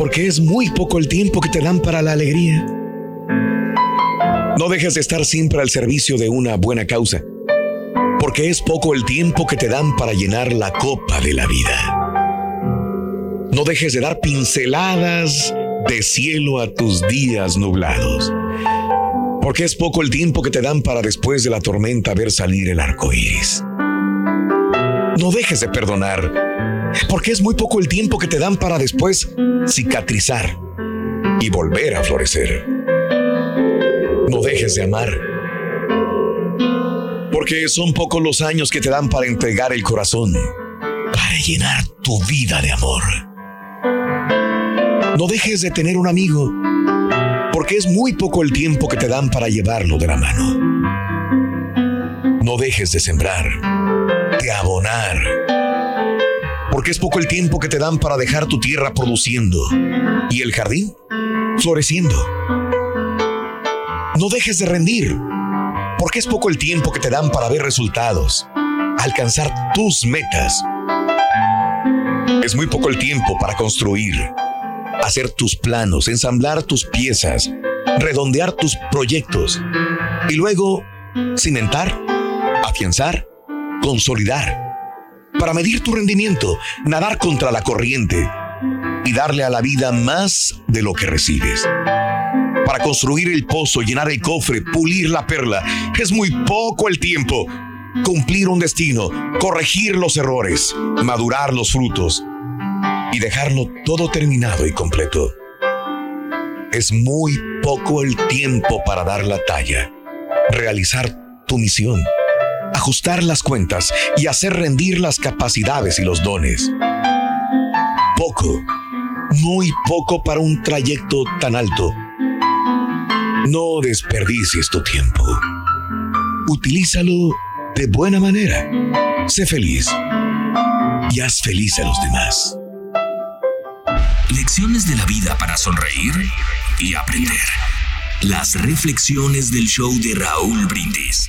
porque es muy poco el tiempo que te dan para la alegría. No dejes de estar siempre al servicio de una buena causa, porque es poco el tiempo que te dan para llenar la copa de la vida. No dejes de dar pinceladas de cielo a tus días nublados. Porque es poco el tiempo que te dan para después de la tormenta ver salir el arco iris. No dejes de perdonar. Porque es muy poco el tiempo que te dan para después cicatrizar y volver a florecer. No dejes de amar. Porque son pocos los años que te dan para entregar el corazón, para llenar tu vida de amor. No dejes de tener un amigo, porque es muy poco el tiempo que te dan para llevarlo de la mano. No dejes de sembrar, abonar, porque es poco el tiempo que te dan para dejar tu tierra produciendo y el jardín floreciendo. No dejes de rendir, porque es poco el tiempo que te dan para ver resultados, alcanzar tus metas. Es muy poco el tiempo para construir, hacer tus planos, ensamblar tus piezas, redondear tus proyectos y luego cimentar, afianzar, consolidar. Para medir tu rendimiento, nadar contra la corriente y darle a la vida más de lo que recibes. Para construir el pozo, llenar el cofre, pulir la perla, es muy poco el tiempo. Cumplir un destino, corregir los errores, madurar los frutos y dejarlo todo terminado y completo. Es muy poco el tiempo para dar la talla, realizar tu misión, ajustar las cuentas y hacer rendir las capacidades y los dones. Poco, muy poco para un trayecto tan alto. No desperdicies tu tiempo. Utilízalo de buena manera. Sé feliz y haz feliz a los demás. Lecciones de la vida para sonreír y aprender. Las reflexiones del show de Raúl Brindis.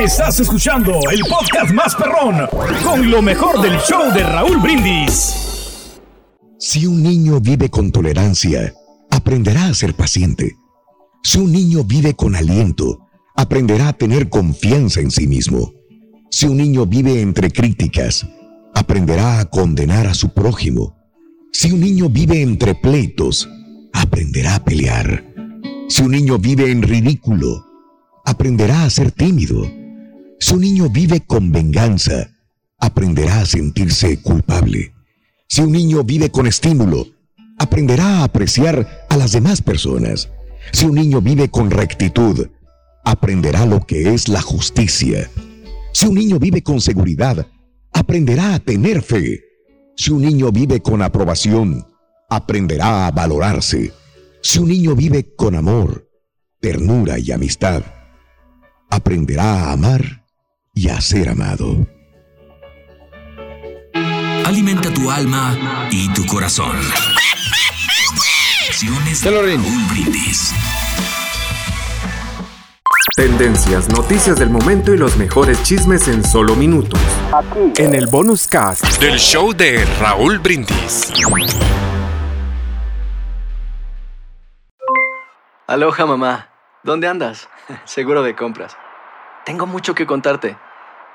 Estás escuchando el podcast más perrón con lo mejor del show de Raúl Brindis. Si un niño vive con tolerancia, aprenderá a ser paciente. Si un niño vive con aliento, aprenderá a tener confianza en sí mismo. Si un niño vive entre críticas, aprenderá a condenar a su prójimo. Si un niño vive entre pleitos, aprenderá a pelear. Si un niño vive en ridículo, aprenderá a ser tímido. Si un niño vive con venganza, aprenderá a sentirse culpable. Si un niño vive con estímulo, aprenderá a apreciar a las demás personas. Si un niño vive con rectitud, aprenderá lo que es la justicia. Si un niño vive con seguridad, aprenderá a tener fe. Si un niño vive con aprobación, aprenderá a valorarse. Si un niño vive con amor, ternura y amistad, aprenderá a amar y a ser amado. alimenta tu alma y tu corazón. De Raúl Brindis. Tendencias, noticias del momento y los mejores chismes en solo minutos. Aquí. En el bonus cast Del show de Raúl Brindis. Aloha mamá, ¿dónde andas? Seguro de compras. Tengo mucho que contarte.